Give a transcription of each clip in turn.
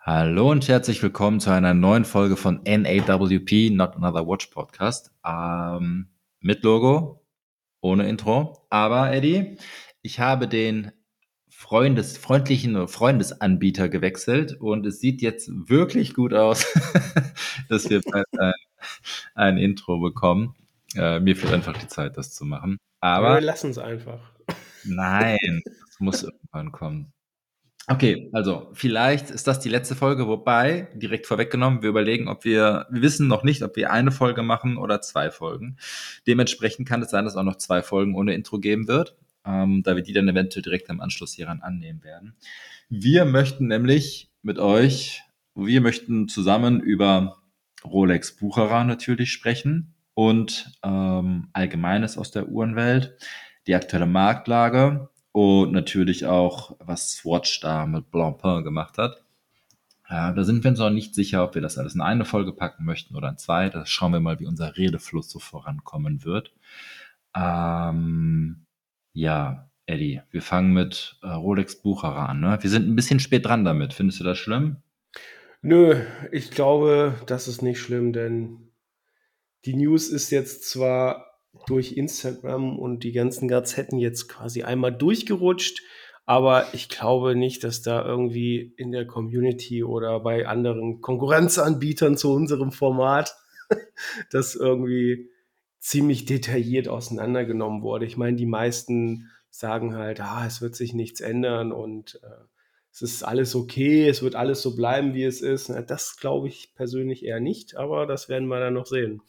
Hallo und herzlich willkommen zu einer neuen Folge von NAWP, Not Another Watch Podcast. Ähm, mit Logo, ohne Intro. Aber Eddie, ich habe den Freundes, freundlichen Freundesanbieter gewechselt und es sieht jetzt wirklich gut aus, dass wir ein, ein, Intro bekommen. Äh, mir fehlt einfach die Zeit, das zu machen. Aber wir lassen es einfach. Nein, es muss irgendwann kommen. Okay, also vielleicht ist das die letzte Folge, wobei, direkt vorweggenommen, wir überlegen, ob wir, wir wissen noch nicht, ob wir eine Folge machen oder zwei Folgen. Dementsprechend kann es sein, dass auch noch zwei Folgen ohne Intro geben wird, ähm, da wir die dann eventuell direkt im Anschluss hieran annehmen werden. Wir möchten nämlich mit euch, wir möchten zusammen über Rolex Bucherer natürlich sprechen und ähm, Allgemeines aus der Uhrenwelt, die aktuelle Marktlage, und natürlich auch, was Swatch da mit Blancpain gemacht hat. Ja, da sind wir uns noch nicht sicher, ob wir das alles in eine Folge packen möchten oder in zwei. Da schauen wir mal, wie unser Redefluss so vorankommen wird. Ähm, ja, Eddie, wir fangen mit äh, Rolex Bucherer an. Ne? Wir sind ein bisschen spät dran damit. Findest du das schlimm? Nö, ich glaube, das ist nicht schlimm, denn die News ist jetzt zwar durch Instagram und die ganzen Gazetten jetzt quasi einmal durchgerutscht. Aber ich glaube nicht, dass da irgendwie in der Community oder bei anderen Konkurrenzanbietern zu unserem Format das irgendwie ziemlich detailliert auseinandergenommen wurde. Ich meine, die meisten sagen halt, ah, es wird sich nichts ändern und äh, es ist alles okay, es wird alles so bleiben, wie es ist. Das glaube ich persönlich eher nicht, aber das werden wir dann noch sehen.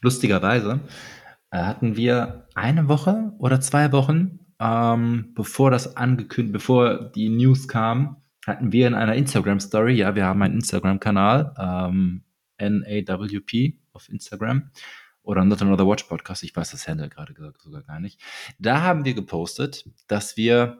Lustigerweise hatten wir eine Woche oder zwei Wochen, ähm, bevor das angekündigt, bevor die News kam, hatten wir in einer Instagram-Story, ja, wir haben einen Instagram-Kanal, ähm, NAWP auf Instagram oder Not Another Watch Podcast, ich weiß das Handle gerade sogar gar nicht. Da haben wir gepostet, dass wir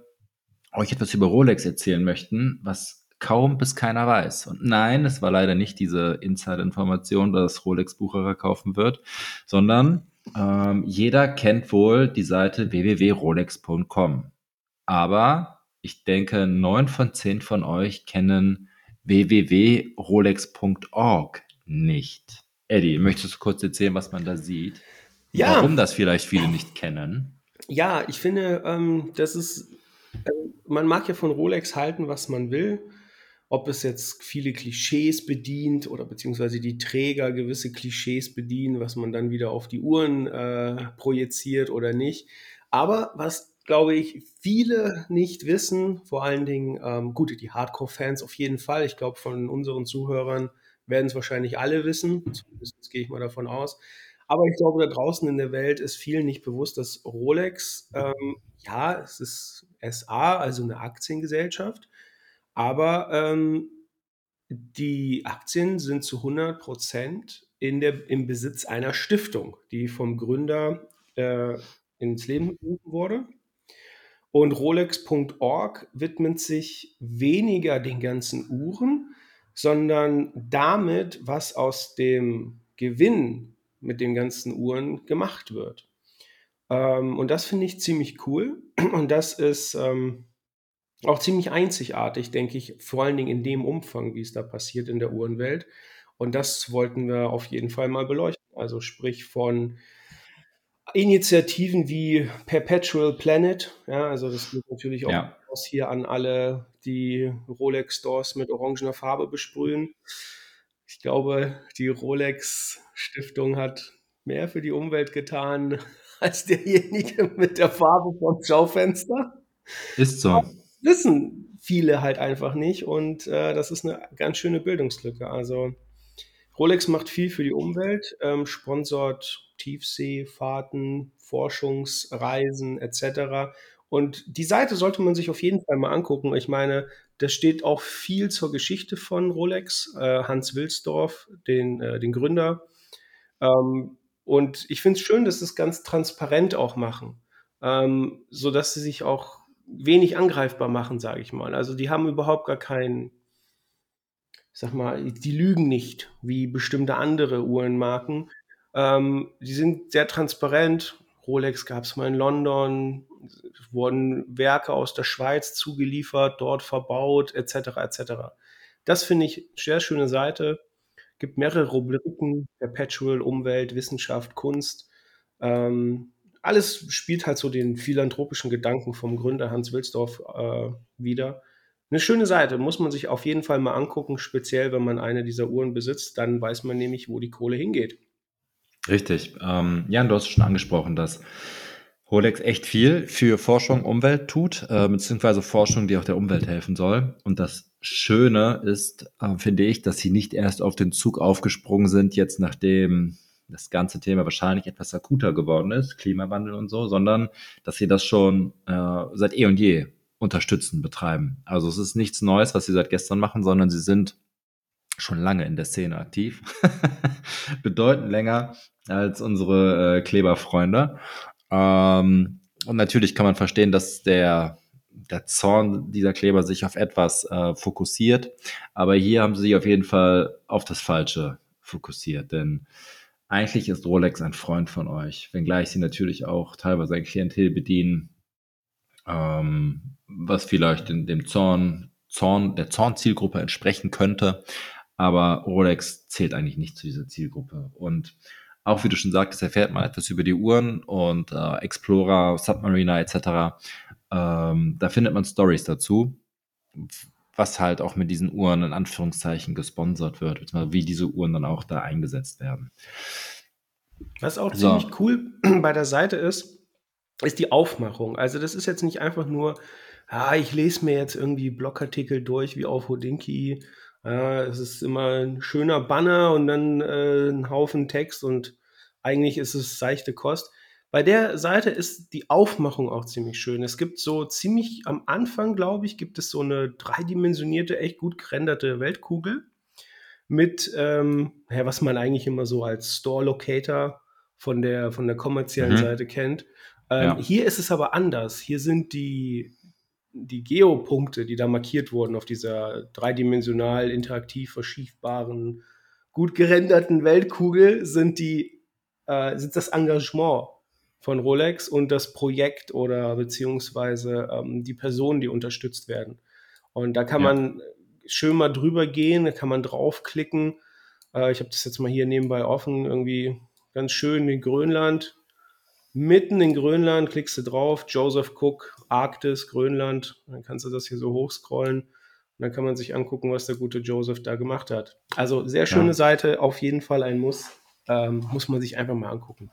euch etwas über Rolex erzählen möchten, was kaum bis keiner weiß. Und nein, es war leider nicht diese Insider-Information, dass Rolex Bucherer kaufen wird, sondern ähm, jeder kennt wohl die Seite www.rolex.com. Aber ich denke, neun von zehn von euch kennen www.rolex.org nicht. Eddie, möchtest du kurz erzählen, was man da sieht? Ja. Warum das vielleicht viele nicht kennen? Ja, ich finde, ähm, das ist, äh, man mag ja von Rolex halten, was man will ob es jetzt viele Klischees bedient oder beziehungsweise die Träger gewisse Klischees bedienen, was man dann wieder auf die Uhren äh, projiziert oder nicht. Aber was, glaube ich, viele nicht wissen, vor allen Dingen, ähm, gut, die Hardcore-Fans auf jeden Fall, ich glaube, von unseren Zuhörern werden es wahrscheinlich alle wissen, zumindest gehe ich mal davon aus. Aber ich glaube, da draußen in der Welt ist vielen nicht bewusst, dass Rolex, ähm, ja, es ist SA, also eine Aktiengesellschaft, aber ähm, die Aktien sind zu 100 Prozent im Besitz einer Stiftung, die vom Gründer äh, ins Leben gerufen wurde. Und Rolex.org widmet sich weniger den ganzen Uhren, sondern damit, was aus dem Gewinn mit den ganzen Uhren gemacht wird. Ähm, und das finde ich ziemlich cool. Und das ist ähm, auch ziemlich einzigartig, denke ich, vor allen Dingen in dem Umfang, wie es da passiert in der Uhrenwelt. Und das wollten wir auf jeden Fall mal beleuchten. Also sprich von Initiativen wie Perpetual Planet, ja, also das geht natürlich auch ja. aus hier an alle, die Rolex Stores mit orangener Farbe besprühen. Ich glaube, die Rolex Stiftung hat mehr für die Umwelt getan als derjenige mit der Farbe vom Schaufenster. Ist so wissen viele halt einfach nicht und äh, das ist eine ganz schöne Bildungslücke. Also Rolex macht viel für die Umwelt, ähm, sponsort Tiefseefahrten, Forschungsreisen etc. Und die Seite sollte man sich auf jeden Fall mal angucken. Ich meine, da steht auch viel zur Geschichte von Rolex, äh, Hans Wilsdorf, den, äh, den Gründer. Ähm, und ich finde es schön, dass sie es ganz transparent auch machen, ähm, sodass sie sich auch wenig angreifbar machen, sage ich mal. Also die haben überhaupt gar keinen, sag mal, die lügen nicht, wie bestimmte andere Uhrenmarken. Ähm, die sind sehr transparent. Rolex gab es mal in London, wurden Werke aus der Schweiz zugeliefert, dort verbaut, etc. etc. Das finde ich sehr schöne Seite. Gibt mehrere Rubriken, Perpetual, Umwelt, Wissenschaft, Kunst. Ähm, alles spielt halt so den philanthropischen Gedanken vom Gründer Hans Wilsdorf äh, wieder. Eine schöne Seite, muss man sich auf jeden Fall mal angucken, speziell wenn man eine dieser Uhren besitzt, dann weiß man nämlich, wo die Kohle hingeht. Richtig. Ähm, Jan, du hast schon angesprochen, dass Rolex echt viel für Forschung, Umwelt tut, äh, beziehungsweise Forschung, die auch der Umwelt helfen soll. Und das Schöne ist, äh, finde ich, dass sie nicht erst auf den Zug aufgesprungen sind, jetzt nachdem das ganze Thema wahrscheinlich etwas akuter geworden ist, Klimawandel und so, sondern dass sie das schon äh, seit eh und je unterstützen, betreiben. Also es ist nichts Neues, was sie seit gestern machen, sondern sie sind schon lange in der Szene aktiv, bedeutend länger als unsere äh, Kleberfreunde. Ähm, und natürlich kann man verstehen, dass der, der Zorn dieser Kleber sich auf etwas äh, fokussiert. Aber hier haben sie sich auf jeden Fall auf das Falsche fokussiert. Denn eigentlich ist Rolex ein Freund von euch, wenngleich sie natürlich auch teilweise ein Klientel bedienen, ähm, was vielleicht in dem Zorn, Zorn, der Zorn-Zielgruppe entsprechen könnte. Aber Rolex zählt eigentlich nicht zu dieser Zielgruppe. Und auch wie du schon sagtest, erfährt man etwas über die Uhren und äh, Explorer, Submariner etc. Ähm, da findet man Stories dazu, was halt auch mit diesen Uhren in Anführungszeichen gesponsert wird, wie diese Uhren dann auch da eingesetzt werden. Was auch so. ziemlich cool bei der Seite ist, ist die Aufmachung. Also das ist jetzt nicht einfach nur, ah, ich lese mir jetzt irgendwie Blogartikel durch wie auf Hodinki ja, es ist immer ein schöner Banner und dann äh, ein Haufen Text und eigentlich ist es seichte Kost. Bei der Seite ist die Aufmachung auch ziemlich schön. Es gibt so ziemlich am Anfang, glaube ich, gibt es so eine dreidimensionierte, echt gut gerenderte Weltkugel mit, ähm, ja, was man eigentlich immer so als Store Locator von der, von der kommerziellen mhm. Seite kennt. Ähm, ja. Hier ist es aber anders. Hier sind die, die Geopunkte, die da markiert wurden auf dieser dreidimensional interaktiv verschiefbaren, gut gerenderten Weltkugel, sind die äh, sind das Engagement von Rolex und das Projekt oder beziehungsweise ähm, die Personen, die unterstützt werden. Und da kann ja. man schön mal drüber gehen, da kann man draufklicken. Äh, ich habe das jetzt mal hier nebenbei offen, irgendwie ganz schön in Grönland mitten in Grönland, klickst du drauf, Joseph Cook, Arktis, Grönland, dann kannst du das hier so hochscrollen und dann kann man sich angucken, was der gute Joseph da gemacht hat. Also sehr schöne ja. Seite, auf jeden Fall ein Muss, ähm, muss man sich einfach mal angucken.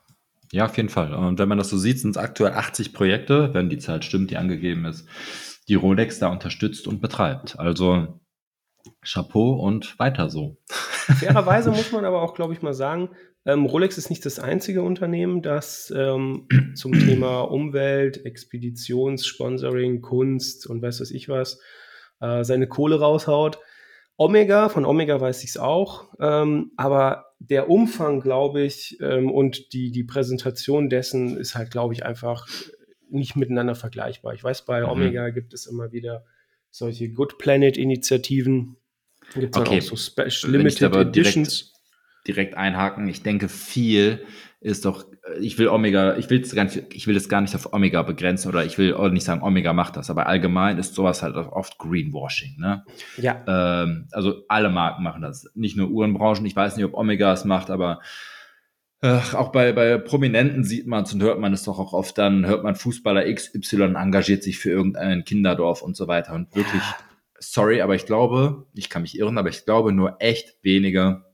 Ja, auf jeden Fall. Und wenn man das so sieht, sind es aktuell 80 Projekte, wenn die Zahl stimmt, die angegeben ist, die Rolex da unterstützt und betreibt. Also Chapeau und weiter so. Fairerweise muss man aber auch, glaube ich, mal sagen, ähm, Rolex ist nicht das einzige Unternehmen, das ähm, zum Thema Umwelt, Expeditionssponsoring, Kunst und weiß was ich was äh, seine Kohle raushaut. Omega, von Omega weiß ich es auch, ähm, aber der Umfang, glaube ich, ähm, und die, die Präsentation dessen ist halt, glaube ich, einfach nicht miteinander vergleichbar. Ich weiß, bei mhm. Omega gibt es immer wieder solche Good Planet-Initiativen. Gibt es okay. auch so Special Limited Editions direkt einhaken. Ich denke, viel ist doch, ich will Omega, ich will es gar nicht, ich will es gar nicht auf Omega begrenzen oder ich will auch nicht sagen, Omega macht das, aber allgemein ist sowas halt oft Greenwashing, ne? Ja. Ähm, also alle Marken machen das, nicht nur Uhrenbranchen. Ich weiß nicht, ob Omega es macht, aber äh, auch bei, bei Prominenten sieht man es und hört man es doch auch oft dann, hört man Fußballer XY engagiert sich für irgendein Kinderdorf und so weiter und wirklich, sorry, aber ich glaube, ich kann mich irren, aber ich glaube nur echt wenige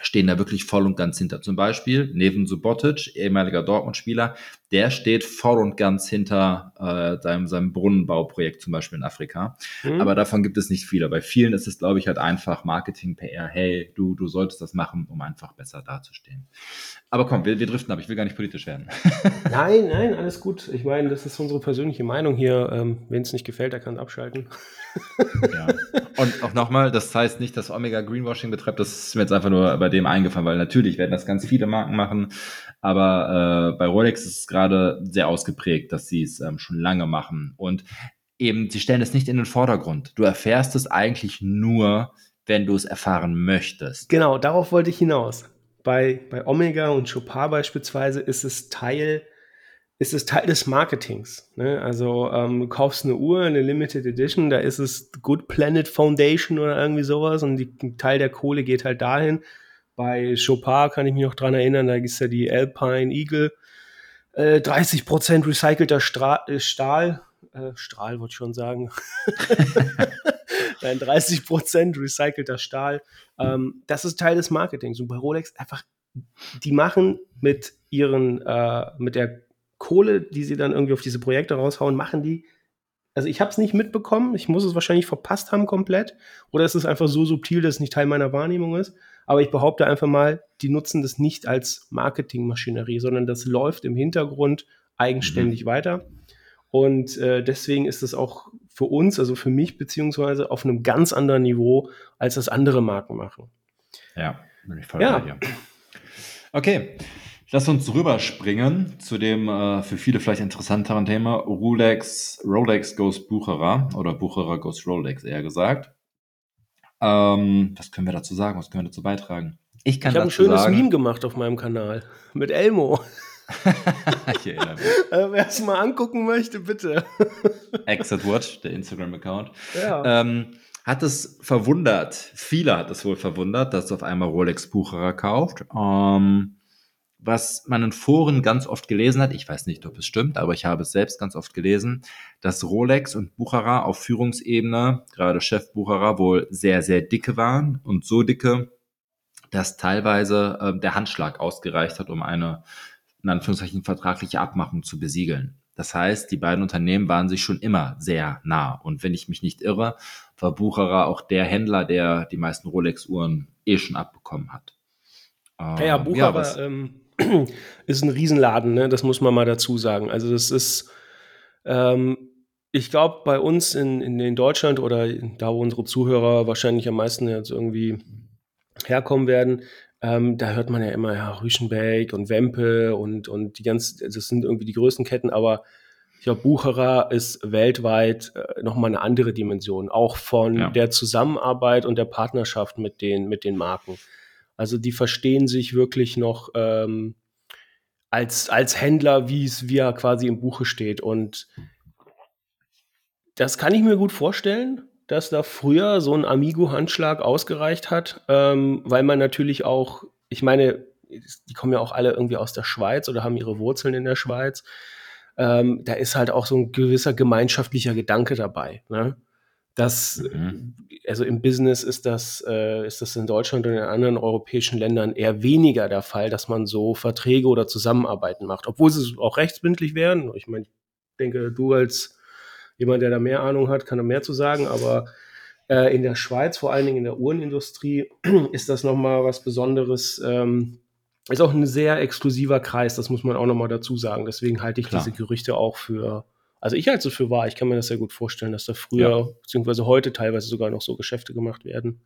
stehen da wirklich voll und ganz hinter. Zum Beispiel Neven Subotic, ehemaliger Dortmund-Spieler, der steht voll und ganz hinter äh, seinem, seinem Brunnenbauprojekt zum Beispiel in Afrika. Mhm. Aber davon gibt es nicht viele. Bei vielen ist es, glaube ich, halt einfach Marketing, PR. Hey, du, du solltest das machen, um einfach besser dazustehen. Aber komm, wir, wir driften ab. Ich will gar nicht politisch werden. nein, nein, alles gut. Ich meine, das ist unsere persönliche Meinung hier. Ähm, Wenn es nicht gefällt, der kann abschalten. ja. Und auch nochmal, das heißt nicht, dass Omega Greenwashing betreibt. Das ist mir jetzt einfach nur bei dem eingefallen, weil natürlich werden das ganz viele Marken machen. Aber äh, bei Rolex ist es gerade sehr ausgeprägt, dass sie es ähm, schon lange machen. Und eben, sie stellen es nicht in den Vordergrund. Du erfährst es eigentlich nur, wenn du es erfahren möchtest. Genau, darauf wollte ich hinaus. Bei, bei Omega und Chopin beispielsweise ist es Teil ist es Teil des Marketings. Ne? Also ähm, du kaufst eine Uhr, eine Limited Edition, da ist es Good Planet Foundation oder irgendwie sowas und die, ein Teil der Kohle geht halt dahin. Bei Chopin kann ich mich noch dran erinnern, da ist ja die Alpine Eagle, äh, 30% recycelter Stra äh, Stahl, äh, Strahl wollte ich schon sagen. Nein, 30% recycelter Stahl. Ähm, das ist Teil des Marketings. Und bei Rolex einfach, die machen mit ihren, äh, mit der Kohle, die sie dann irgendwie auf diese Projekte raushauen, machen die. Also ich habe es nicht mitbekommen, ich muss es wahrscheinlich verpasst haben komplett. Oder es ist einfach so subtil, dass es nicht Teil meiner Wahrnehmung ist. Aber ich behaupte einfach mal, die nutzen das nicht als Marketingmaschinerie, sondern das läuft im Hintergrund eigenständig mhm. weiter. Und äh, deswegen ist es auch für uns, also für mich beziehungsweise auf einem ganz anderen Niveau, als das andere Marken machen. Ja, bin ich voll ja. bei dir. Okay, lass uns rüberspringen zu dem äh, für viele vielleicht interessanteren Thema Rolex, Rolex Goes Bucherer oder Bucherer Goes Rolex eher gesagt. Ähm, was können wir dazu sagen? Was können wir dazu beitragen? Ich kann ich habe ein schönes sagen, Meme gemacht auf meinem Kanal mit Elmo. ich erinnere mich. Äh, Wer es mal angucken möchte, bitte. Exit Watch, der Instagram-Account. Ja. Ähm, hat es verwundert, viele hat es wohl verwundert, dass auf einmal Rolex Bucherer kauft. Ähm, was man in Foren ganz oft gelesen hat, ich weiß nicht, ob es stimmt, aber ich habe es selbst ganz oft gelesen, dass Rolex und Bucherer auf Führungsebene, gerade Chef Bucherer, wohl sehr, sehr dicke waren und so dicke, dass teilweise äh, der Handschlag ausgereicht hat, um eine in Anführungszeichen vertragliche Abmachung zu besiegeln. Das heißt, die beiden Unternehmen waren sich schon immer sehr nah. Und wenn ich mich nicht irre, war Bucherer auch der Händler, der die meisten Rolex-Uhren eh schon abbekommen hat. Ähm, ja, Bucherer ja, ähm, ist ein Riesenladen, ne? das muss man mal dazu sagen. Also das ist, ähm, ich glaube, bei uns in, in, in Deutschland oder da, wo unsere Zuhörer wahrscheinlich am meisten jetzt irgendwie herkommen werden, ähm, da hört man ja immer, ja, Rüschenbeck und Wempe und, und die ganz, das sind irgendwie die größten Ketten, aber ich glaube, Bucherer ist weltweit äh, nochmal eine andere Dimension, auch von ja. der Zusammenarbeit und der Partnerschaft mit den, mit den Marken. Also die verstehen sich wirklich noch ähm, als, als Händler, wie es wie quasi im Buche steht. Und das kann ich mir gut vorstellen dass da früher so ein Amigo-Handschlag ausgereicht hat, ähm, weil man natürlich auch, ich meine, die kommen ja auch alle irgendwie aus der Schweiz oder haben ihre Wurzeln in der Schweiz. Ähm, da ist halt auch so ein gewisser gemeinschaftlicher Gedanke dabei. Ne? Das, mhm. also im Business ist das, äh, ist das in Deutschland und in anderen europäischen Ländern eher weniger der Fall, dass man so Verträge oder Zusammenarbeiten macht, obwohl sie auch rechtsbindlich wären. Ich meine, ich denke, du als jemand, der da mehr Ahnung hat, kann da mehr zu sagen, aber äh, in der Schweiz, vor allen Dingen in der Uhrenindustrie, ist das nochmal was Besonderes. Ähm, ist auch ein sehr exklusiver Kreis, das muss man auch nochmal dazu sagen. Deswegen halte ich Klar. diese Gerüchte auch für, also ich halte es für wahr. Ich kann mir das sehr gut vorstellen, dass da früher, ja. beziehungsweise heute teilweise sogar noch so Geschäfte gemacht werden.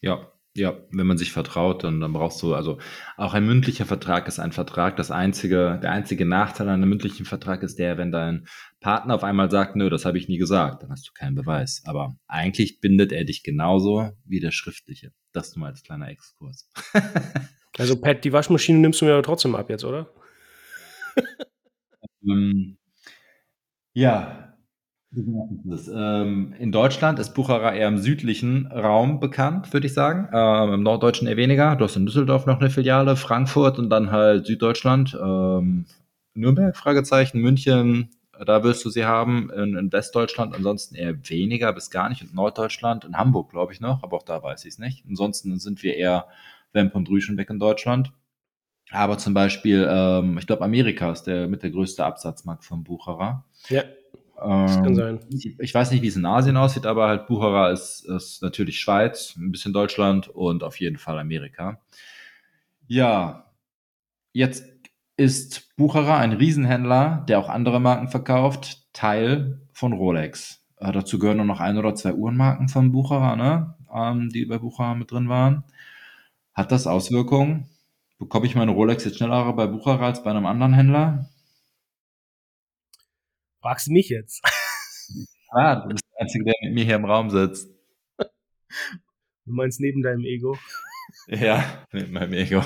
Ja, ja, wenn man sich vertraut, dann, dann brauchst du, also auch ein mündlicher Vertrag ist ein Vertrag. Das einzige, der einzige Nachteil an einem mündlichen Vertrag ist der, wenn dein Partner auf einmal sagt, nö, das habe ich nie gesagt, dann hast du keinen Beweis. Aber eigentlich bindet er dich genauso wie der schriftliche. Das nur mal als kleiner Exkurs. also Pat, die Waschmaschine nimmst du mir aber trotzdem ab jetzt, oder? ähm, ja, ähm, in Deutschland ist Bucherer eher im südlichen Raum bekannt, würde ich sagen. Ähm, Im Norddeutschen eher weniger. Du hast in Düsseldorf noch eine Filiale, Frankfurt und dann halt Süddeutschland. Ähm, Nürnberg, Fragezeichen, München, da wirst du sie haben. In, in, Westdeutschland ansonsten eher weniger bis gar nicht. Und Norddeutschland, in Hamburg glaube ich noch, aber auch da weiß ich es nicht. Ansonsten sind wir eher Wemp und Rüschen weg in Deutschland. Aber zum Beispiel, ähm, ich glaube, Amerika ist der mit der größte Absatzmarkt von Bucherer. Ja. Das kann ähm, sein. Ich, ich, weiß nicht, wie es in Asien aussieht, aber halt Bucherer ist, ist natürlich Schweiz, ein bisschen Deutschland und auf jeden Fall Amerika. Ja, jetzt ist Bucherer ein Riesenhändler, der auch andere Marken verkauft, Teil von Rolex. Äh, dazu gehören nur noch ein oder zwei Uhrenmarken von Bucherer, ne? Ähm, die bei Bucherer mit drin waren. Hat das Auswirkungen? Bekomme ich meine Rolex jetzt schneller bei Bucherer als bei einem anderen Händler? Fragst du mich jetzt? Ah, du bist der Einzige, der mit mir hier im Raum sitzt. Du meinst neben deinem Ego? Ja, neben meinem Ego.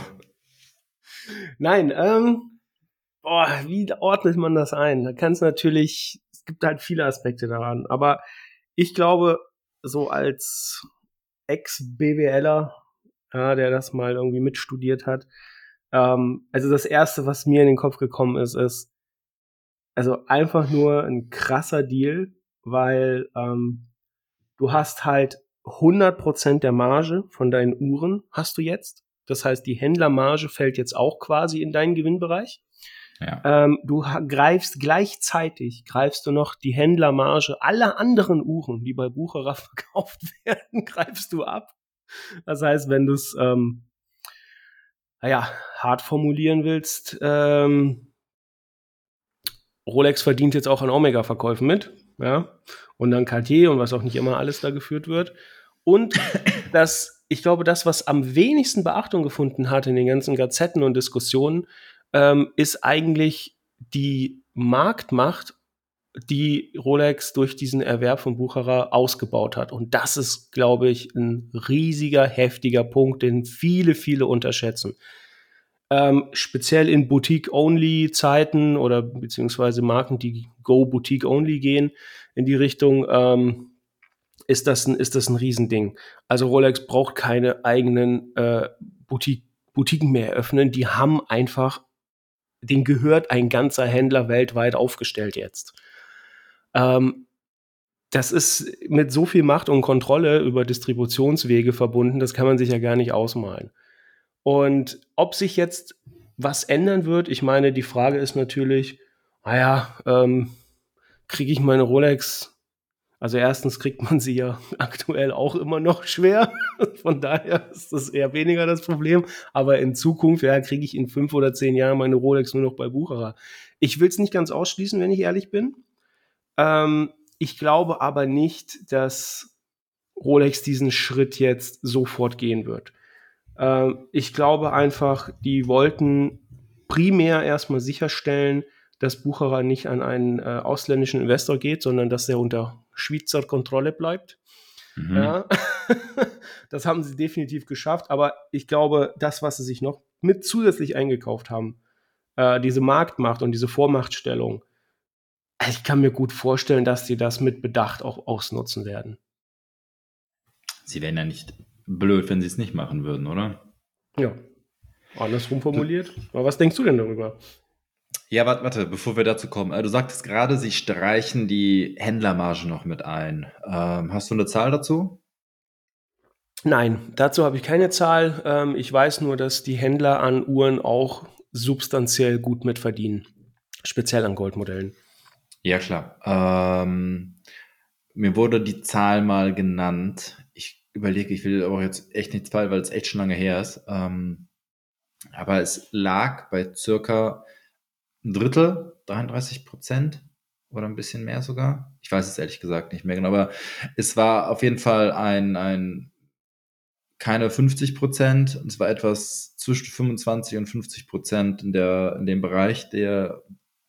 Nein, ähm, boah, wie ordnet man das ein? Da kann es natürlich, es gibt halt viele Aspekte daran. Aber ich glaube, so als Ex-BWLer, ja, der das mal irgendwie mitstudiert hat, ähm, also das erste, was mir in den Kopf gekommen ist, ist, also einfach nur ein krasser Deal, weil ähm, du hast halt 100% der Marge von deinen Uhren hast du jetzt. Das heißt, die Händlermarge fällt jetzt auch quasi in deinen Gewinnbereich. Ja. Ähm, du greifst gleichzeitig, greifst du noch die Händlermarge aller anderen Uhren, die bei Bucherer verkauft werden, greifst du ab. Das heißt, wenn du es, ähm, naja, hart formulieren willst, ähm, Rolex verdient jetzt auch an Omega-Verkäufen mit, ja, und dann Cartier und was auch nicht immer alles da geführt wird. Und das, ich glaube, das, was am wenigsten Beachtung gefunden hat in den ganzen Gazetten und Diskussionen, ähm, ist eigentlich die Marktmacht, die Rolex durch diesen Erwerb von Bucherer ausgebaut hat. Und das ist, glaube ich, ein riesiger, heftiger Punkt, den viele, viele unterschätzen. Ähm, speziell in Boutique-Only-Zeiten oder beziehungsweise Marken, die Go Boutique-Only gehen in die Richtung, ähm, ist das ein, ist das ein Riesending. Also Rolex braucht keine eigenen äh, Boutique, Boutiquen mehr eröffnen. Die haben einfach den gehört ein ganzer Händler weltweit aufgestellt jetzt. Ähm, das ist mit so viel Macht und Kontrolle über Distributionswege verbunden, das kann man sich ja gar nicht ausmalen. Und ob sich jetzt was ändern wird, ich meine, die Frage ist natürlich, naja, ähm, kriege ich meine Rolex also erstens kriegt man sie ja aktuell auch immer noch schwer. Von daher ist das eher weniger das Problem. Aber in Zukunft, ja, kriege ich in fünf oder zehn Jahren meine Rolex nur noch bei Bucherer. Ich will es nicht ganz ausschließen, wenn ich ehrlich bin. Ähm, ich glaube aber nicht, dass Rolex diesen Schritt jetzt sofort gehen wird. Ähm, ich glaube einfach, die wollten primär erstmal sicherstellen, dass Bucherer nicht an einen äh, ausländischen Investor geht, sondern dass er unter Schweizer Kontrolle bleibt. Mhm. Ja. das haben sie definitiv geschafft, aber ich glaube, das, was sie sich noch mit zusätzlich eingekauft haben, äh, diese Marktmacht und diese Vormachtstellung, ich kann mir gut vorstellen, dass sie das mit Bedacht auch ausnutzen werden. Sie wären ja nicht blöd, wenn sie es nicht machen würden, oder? Ja. Andersrum formuliert. Aber was denkst du denn darüber? Ja, warte, warte, bevor wir dazu kommen. Äh, du sagtest gerade, sie streichen die Händlermarge noch mit ein. Ähm, hast du eine Zahl dazu? Nein, dazu habe ich keine Zahl. Ähm, ich weiß nur, dass die Händler an Uhren auch substanziell gut mitverdienen. Speziell an Goldmodellen. Ja, klar. Ähm, mir wurde die Zahl mal genannt. Ich überlege, ich will aber jetzt echt nichts falsch, weil es echt schon lange her ist. Ähm, aber es lag bei circa ein Drittel, 33 Prozent oder ein bisschen mehr sogar. Ich weiß es ehrlich gesagt nicht mehr genau, aber es war auf jeden Fall ein, ein keine 50 Prozent, es war etwas zwischen 25 und 50 Prozent in, der, in dem Bereich, der,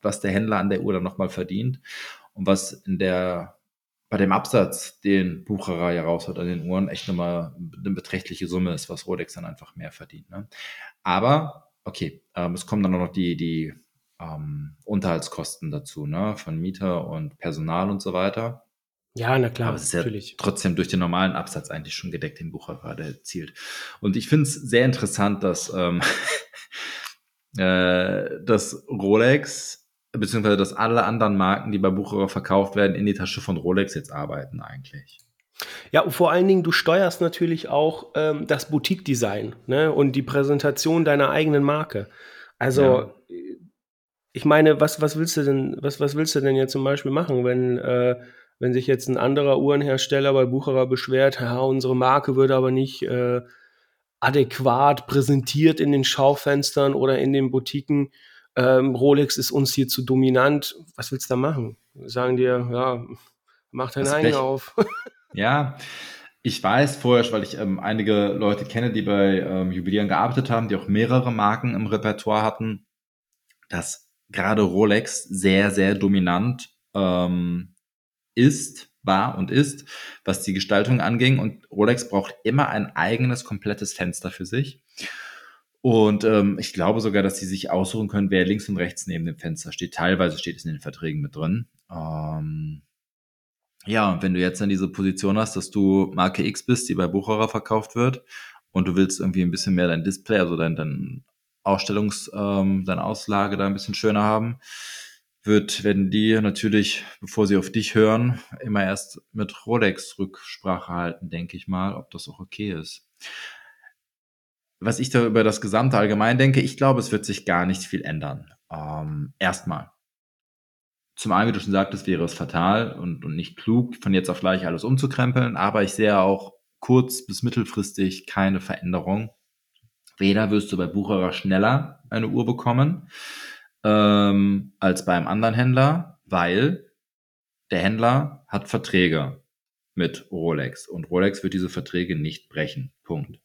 was der Händler an der Uhr dann nochmal verdient und was in der, bei dem Absatz, den Bucherer ja raus hat an den Uhren, echt nochmal eine beträchtliche Summe ist, was Rolex dann einfach mehr verdient. Ne? Aber, okay, ähm, es kommen dann noch die, die ähm, Unterhaltskosten dazu, ne? von Mieter und Personal und so weiter. Ja, na klar, Aber es ist natürlich. ja trotzdem durch den normalen Absatz eigentlich schon gedeckt, den Bucher gerade erzielt. Und ich finde es sehr interessant, dass, ähm, äh, dass Rolex, beziehungsweise dass alle anderen Marken, die bei Bucherer verkauft werden, in die Tasche von Rolex jetzt arbeiten eigentlich. Ja, und vor allen Dingen, du steuerst natürlich auch ähm, das Boutique-Design ne? und die Präsentation deiner eigenen Marke. Also ja ich meine, was, was willst du denn, was, was willst du denn jetzt zum Beispiel machen, wenn, äh, wenn sich jetzt ein anderer Uhrenhersteller bei Bucherer beschwert, ja, unsere Marke wird aber nicht äh, adäquat präsentiert in den Schaufenstern oder in den Boutiquen. Ähm, Rolex ist uns hier zu dominant. Was willst du da machen? Sagen dir, ja, mach dein Eigen auf. ja, ich weiß vorher, weil ich ähm, einige Leute kenne, die bei ähm, Jubiläen gearbeitet haben, die auch mehrere Marken im Repertoire hatten, dass gerade Rolex sehr, sehr dominant ähm, ist, war und ist, was die Gestaltung anging. Und Rolex braucht immer ein eigenes, komplettes Fenster für sich. Und ähm, ich glaube sogar, dass sie sich aussuchen können, wer links und rechts neben dem Fenster steht. Teilweise steht es in den Verträgen mit drin. Ähm, ja, wenn du jetzt dann diese Position hast, dass du Marke X bist, die bei Bucherer verkauft wird, und du willst irgendwie ein bisschen mehr dein Display, also dein, dein Ausstellungs, ähm, deine Auslage da ein bisschen schöner haben, wird, werden die natürlich, bevor sie auf dich hören, immer erst mit Rolex Rücksprache halten, denke ich mal, ob das auch okay ist. Was ich da über das gesamte allgemein denke, ich glaube, es wird sich gar nicht viel ändern. Ähm, erstmal. Zum einen, wie du schon sagtest, wäre es fatal und, und nicht klug, von jetzt auf gleich alles umzukrempeln, aber ich sehe auch kurz- bis mittelfristig keine Veränderung. Weder wirst du bei Bucherer schneller eine Uhr bekommen ähm, als beim anderen Händler, weil der Händler hat Verträge mit Rolex und Rolex wird diese Verträge nicht brechen. Punkt.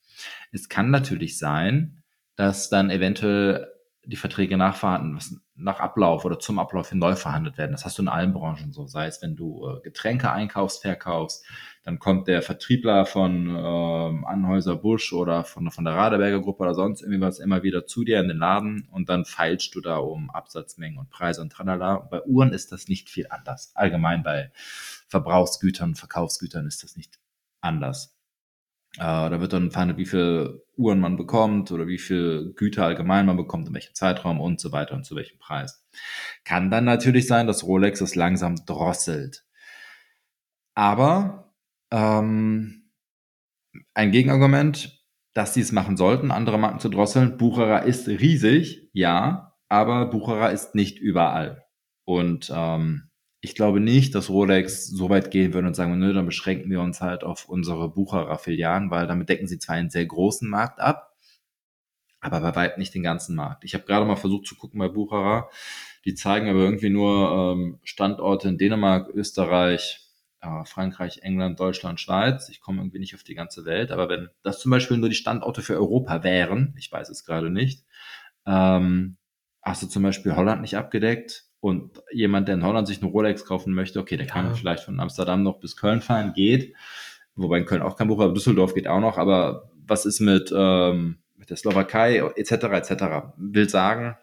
Es kann natürlich sein, dass dann eventuell die Verträge nachverhandeln, nach Ablauf oder zum Ablauf hin neu verhandelt werden. Das hast du in allen Branchen so. Sei es, wenn du äh, Getränke einkaufst, verkaufst, dann kommt der Vertriebler von ähm, Anhäuser Busch oder von, von der Radeberger Gruppe oder sonst irgendwie was immer wieder zu dir in den Laden und dann feilst du da um Absatzmengen und Preise und tralala. Bei Uhren ist das nicht viel anders. Allgemein bei Verbrauchsgütern, Verkaufsgütern ist das nicht anders. Äh, da wird dann verhandelt, wie viel Uhren man bekommt oder wie viel Güter allgemein man bekommt, in welchem Zeitraum und so weiter und zu welchem Preis. Kann dann natürlich sein, dass Rolex es langsam drosselt. Aber ähm, ein Gegenargument, dass sie es machen sollten, andere Marken zu drosseln. Bucherer ist riesig, ja, aber Bucherer ist nicht überall. Und ähm, ich glaube nicht, dass Rolex so weit gehen würde und sagen, nö, dann beschränken wir uns halt auf unsere Bucherer-Filialen, weil damit decken sie zwar einen sehr großen Markt ab, aber bei weitem nicht den ganzen Markt. Ich habe gerade mal versucht zu gucken bei Bucherer. Die zeigen aber irgendwie nur ähm, Standorte in Dänemark, Österreich, äh, Frankreich, England, Deutschland, Schweiz. Ich komme irgendwie nicht auf die ganze Welt. Aber wenn das zum Beispiel nur die Standorte für Europa wären, ich weiß es gerade nicht, ähm, hast du zum Beispiel Holland nicht abgedeckt, und jemand, der in Holland sich eine Rolex kaufen möchte, okay, der ja. kann vielleicht von Amsterdam noch bis Köln fahren, geht. Wobei in Köln auch kein Buch, aber Düsseldorf geht auch noch. Aber was ist mit, ähm, mit der Slowakei etc. etc. Will sagen,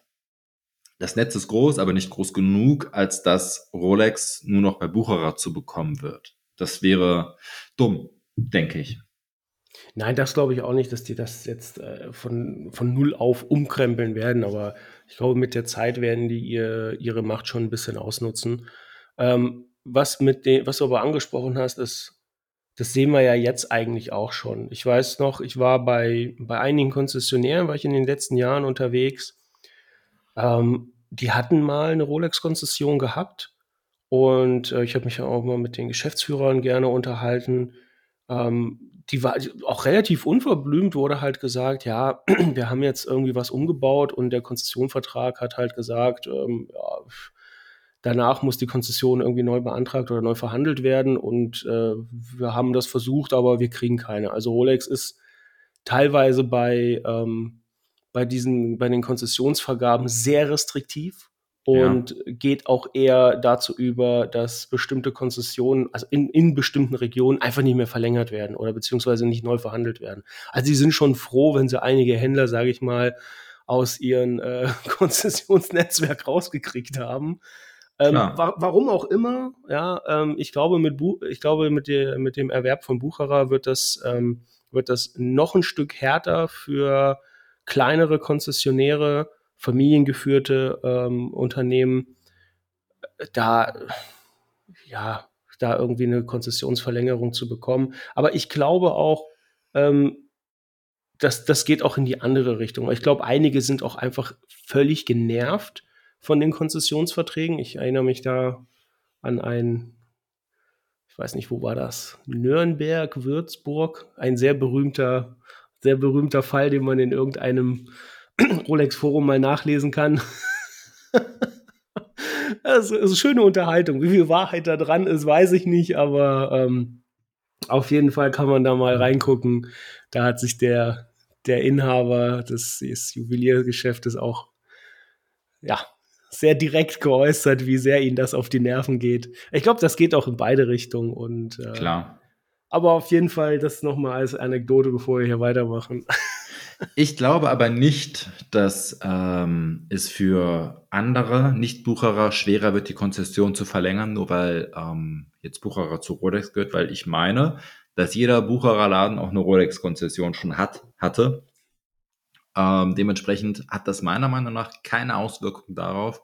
das Netz ist groß, aber nicht groß genug, als dass Rolex nur noch bei Bucherer zu bekommen wird. Das wäre dumm, denke ich. Nein, das glaube ich auch nicht, dass die das jetzt äh, von, von null auf umkrempeln werden, aber ich glaube, mit der Zeit werden die ihr, ihre Macht schon ein bisschen ausnutzen. Ähm, was, mit den, was du aber angesprochen hast, ist, das sehen wir ja jetzt eigentlich auch schon. Ich weiß noch, ich war bei, bei einigen Konzessionären, war ich in den letzten Jahren unterwegs. Ähm, die hatten mal eine Rolex-Konzession gehabt und äh, ich habe mich auch mal mit den Geschäftsführern gerne unterhalten. Ähm, die war auch relativ unverblümt, wurde halt gesagt, ja, wir haben jetzt irgendwie was umgebaut und der Konzessionvertrag hat halt gesagt, ähm, ja, danach muss die Konzession irgendwie neu beantragt oder neu verhandelt werden und äh, wir haben das versucht, aber wir kriegen keine. Also Rolex ist teilweise bei, ähm, bei diesen, bei den Konzessionsvergaben sehr restriktiv und ja. geht auch eher dazu über, dass bestimmte Konzessionen, also in, in bestimmten Regionen, einfach nicht mehr verlängert werden oder beziehungsweise nicht neu verhandelt werden. Also sie sind schon froh, wenn sie einige Händler, sage ich mal, aus ihrem äh, Konzessionsnetzwerk rausgekriegt haben. Ähm, wa warum auch immer, ja, ähm, ich glaube, mit, Bu ich glaube mit, der, mit dem Erwerb von Bucherer wird das, ähm, wird das noch ein Stück härter für kleinere Konzessionäre, familiengeführte ähm, Unternehmen da, ja, da irgendwie eine Konzessionsverlängerung zu bekommen. Aber ich glaube auch, ähm, das, das geht auch in die andere Richtung. Ich glaube, einige sind auch einfach völlig genervt von den Konzessionsverträgen. Ich erinnere mich da an ein, ich weiß nicht, wo war das? Nürnberg, Würzburg, ein sehr berühmter, sehr berühmter Fall, den man in irgendeinem Rolex-Forum mal nachlesen kann. das ist eine schöne Unterhaltung. Wie viel Wahrheit da dran ist, weiß ich nicht, aber ähm, auf jeden Fall kann man da mal reingucken. Da hat sich der, der Inhaber des, des Juweliergeschäftes auch ja, sehr direkt geäußert, wie sehr ihnen das auf die Nerven geht. Ich glaube, das geht auch in beide Richtungen. Und, äh, Klar. Aber auf jeden Fall das nochmal als Anekdote, bevor wir hier weitermachen. Ich glaube aber nicht, dass ähm, es für andere Nicht-Bucherer schwerer wird, die Konzession zu verlängern, nur weil ähm, jetzt Bucherer zu Rolex gehört, weil ich meine, dass jeder Buchererladen auch eine Rolex-Konzession schon hat, hatte. Ähm, dementsprechend hat das meiner Meinung nach keine Auswirkung darauf,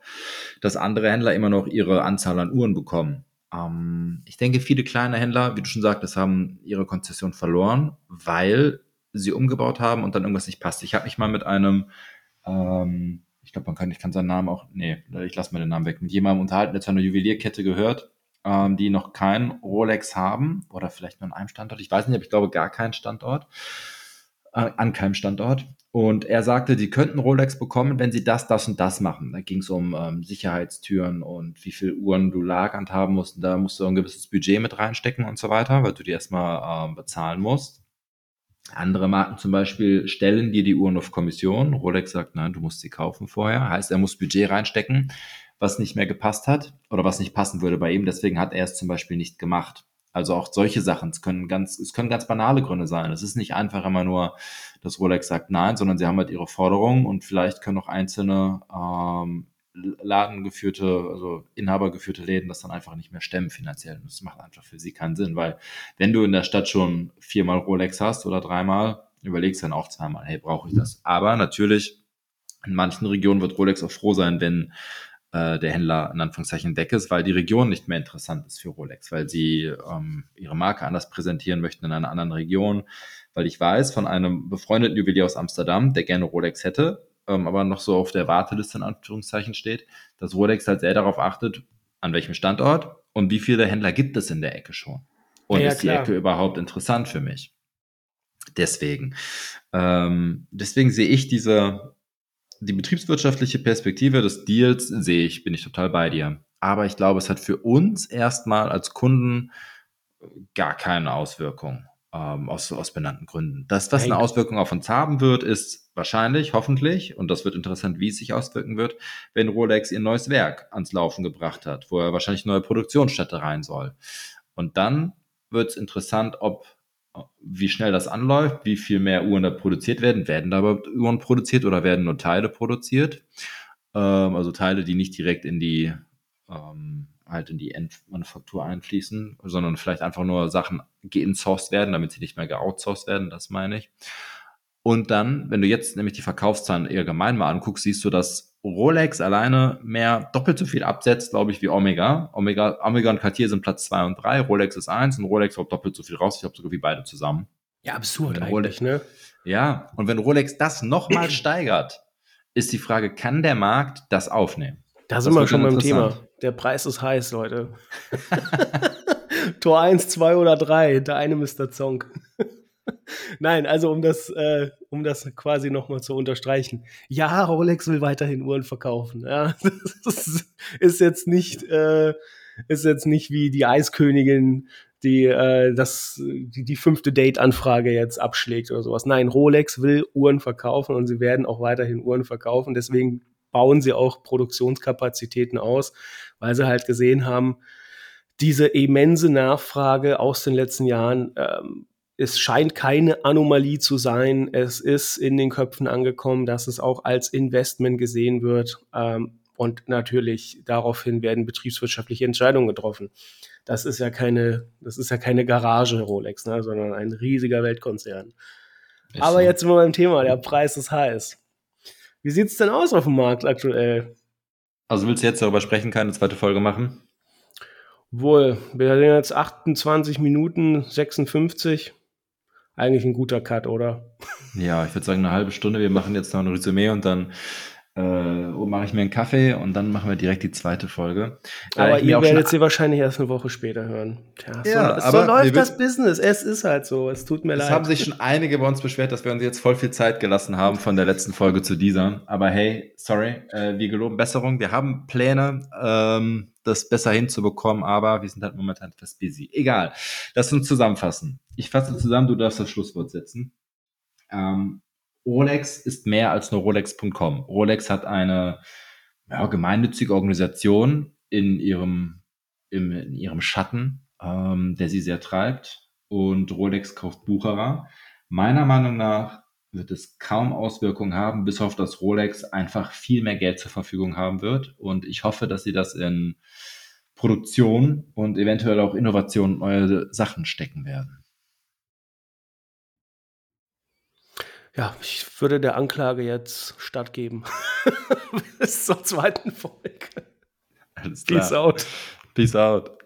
dass andere Händler immer noch ihre Anzahl an Uhren bekommen. Ähm, ich denke, viele kleine Händler, wie du schon sagtest, haben ihre Konzession verloren, weil sie umgebaut haben und dann irgendwas nicht passt. Ich habe mich mal mit einem, ähm, ich glaube, man kann, ich kann seinen Namen auch, nee, ich lasse mal den Namen weg, mit jemandem unterhalten, der zu einer Juwelierkette gehört, ähm, die noch kein Rolex haben oder vielleicht nur an einem Standort. Ich weiß nicht, aber ich glaube gar keinen Standort, äh, an keinem Standort. Und er sagte, die könnten Rolex bekommen, wenn sie das, das und das machen. Da ging es um ähm, Sicherheitstüren und wie viele Uhren du lagernd haben musst. Und da musst du ein gewisses Budget mit reinstecken und so weiter, weil du die erstmal ähm, bezahlen musst. Andere Marken zum Beispiel stellen dir die Uhren auf Kommission. Rolex sagt, nein, du musst sie kaufen vorher. Heißt, er muss Budget reinstecken, was nicht mehr gepasst hat oder was nicht passen würde bei ihm. Deswegen hat er es zum Beispiel nicht gemacht. Also auch solche Sachen, es können ganz, es können ganz banale Gründe sein. Es ist nicht einfach immer nur, dass Rolex sagt nein, sondern sie haben halt ihre Forderungen und vielleicht können auch einzelne ähm, ladengeführte, also inhabergeführte Läden das dann einfach nicht mehr stemmen finanziell. Und das macht einfach für sie keinen Sinn, weil wenn du in der Stadt schon viermal Rolex hast oder dreimal, überlegst dann auch zweimal, hey, brauche ich das? Aber natürlich, in manchen Regionen wird Rolex auch froh sein, wenn äh, der Händler in Anführungszeichen weg ist, weil die Region nicht mehr interessant ist für Rolex, weil sie ähm, ihre Marke anders präsentieren möchten in einer anderen Region. Weil ich weiß von einem befreundeten Juwelier aus Amsterdam, der gerne Rolex hätte, ähm, aber noch so auf der Warteliste in Anführungszeichen steht, dass Rolex halt sehr darauf achtet, an welchem Standort und wie viele Händler gibt es in der Ecke schon. Und ja, ist die Ecke überhaupt interessant für mich? Deswegen. Ähm, deswegen sehe ich diese, die betriebswirtschaftliche Perspektive des Deals sehe ich, bin ich total bei dir. Aber ich glaube, es hat für uns erstmal als Kunden gar keine Auswirkung ähm, aus, aus benannten Gründen. Das, was eine Auswirkung auf uns haben wird, ist wahrscheinlich, hoffentlich, und das wird interessant, wie es sich auswirken wird, wenn Rolex ihr neues Werk ans Laufen gebracht hat, wo er wahrscheinlich neue Produktionsstätte rein soll. Und dann wird es interessant, ob wie schnell das anläuft, wie viel mehr Uhren da produziert werden. Werden da überhaupt Uhren produziert oder werden nur Teile produziert? Ähm, also Teile, die nicht direkt in die ähm, halt in die Endmanufaktur einfließen, sondern vielleicht einfach nur Sachen geinsourced werden, damit sie nicht mehr geoutsourced werden, das meine ich. Und dann, wenn du jetzt nämlich die Verkaufszahlen allgemein mal anguckst, siehst du, dass Rolex alleine mehr doppelt so viel absetzt, glaube ich, wie Omega. Omega, Omega und Cartier sind Platz zwei und drei, Rolex ist eins und Rolex haut doppelt so viel raus. Ich glaube sogar wie beide zusammen. Ja, absurd eigentlich, Rolex, ne? Ja, und wenn Rolex das nochmal steigert, ist die Frage, kann der Markt das aufnehmen? Da sind wir schon beim Thema. Der Preis ist heiß, Leute. Tor 1, 2 oder 3, der eine Mr. Zonk. Nein, also um das, äh, um das quasi nochmal zu unterstreichen. Ja, Rolex will weiterhin Uhren verkaufen. Ja, das ist jetzt nicht, äh, ist jetzt nicht wie die Eiskönigin, die äh, das, die, die fünfte Date-Anfrage jetzt abschlägt oder sowas. Nein, Rolex will Uhren verkaufen und sie werden auch weiterhin Uhren verkaufen. Deswegen bauen sie auch Produktionskapazitäten aus, weil sie halt gesehen haben, diese immense Nachfrage aus den letzten Jahren, ähm, es scheint keine Anomalie zu sein. Es ist in den Köpfen angekommen, dass es auch als Investment gesehen wird. Ähm, und natürlich daraufhin werden betriebswirtschaftliche Entscheidungen getroffen. Das ist ja keine, das ist ja keine Garage Rolex, ne, sondern ein riesiger Weltkonzern. Ist Aber so. jetzt sind wir beim Thema, der Preis ist heiß. Wie sieht es denn aus auf dem Markt aktuell? Also willst du jetzt darüber sprechen, keine zweite Folge machen? Wohl, wir sind jetzt 28 Minuten 56. Eigentlich ein guter Cut, oder? Ja, ich würde sagen eine halbe Stunde. Wir machen jetzt noch ein Resümee und dann äh, mache ich mir einen Kaffee und dann machen wir direkt die zweite Folge. Aber äh, ihr werdet sie wahrscheinlich erst eine Woche später hören. Tja, ja, so, so läuft das Business. Es ist halt so. Es tut mir es leid. Es haben sich schon einige bei uns beschwert, dass wir uns jetzt voll viel Zeit gelassen haben von der letzten Folge zu dieser. Aber hey, sorry, äh, wir geloben Besserung. Wir haben Pläne, ähm, das besser hinzubekommen, aber wir sind halt momentan etwas busy. Egal. Lass uns zusammenfassen. Ich fasse zusammen, du darfst das Schlusswort setzen. Ähm, Rolex ist mehr als nur Rolex.com. Rolex hat eine ja, gemeinnützige Organisation in ihrem, im, in ihrem Schatten, ähm, der sie sehr treibt. Und Rolex kauft Bucherer. Meiner Meinung nach wird es kaum Auswirkungen haben, bis auf dass Rolex einfach viel mehr Geld zur Verfügung haben wird. Und ich hoffe, dass sie das in Produktion und eventuell auch Innovation neue Sachen stecken werden. Ja, ich würde der Anklage jetzt stattgeben. Bis zur zweiten Folge. Alles klar. Peace out. Peace out.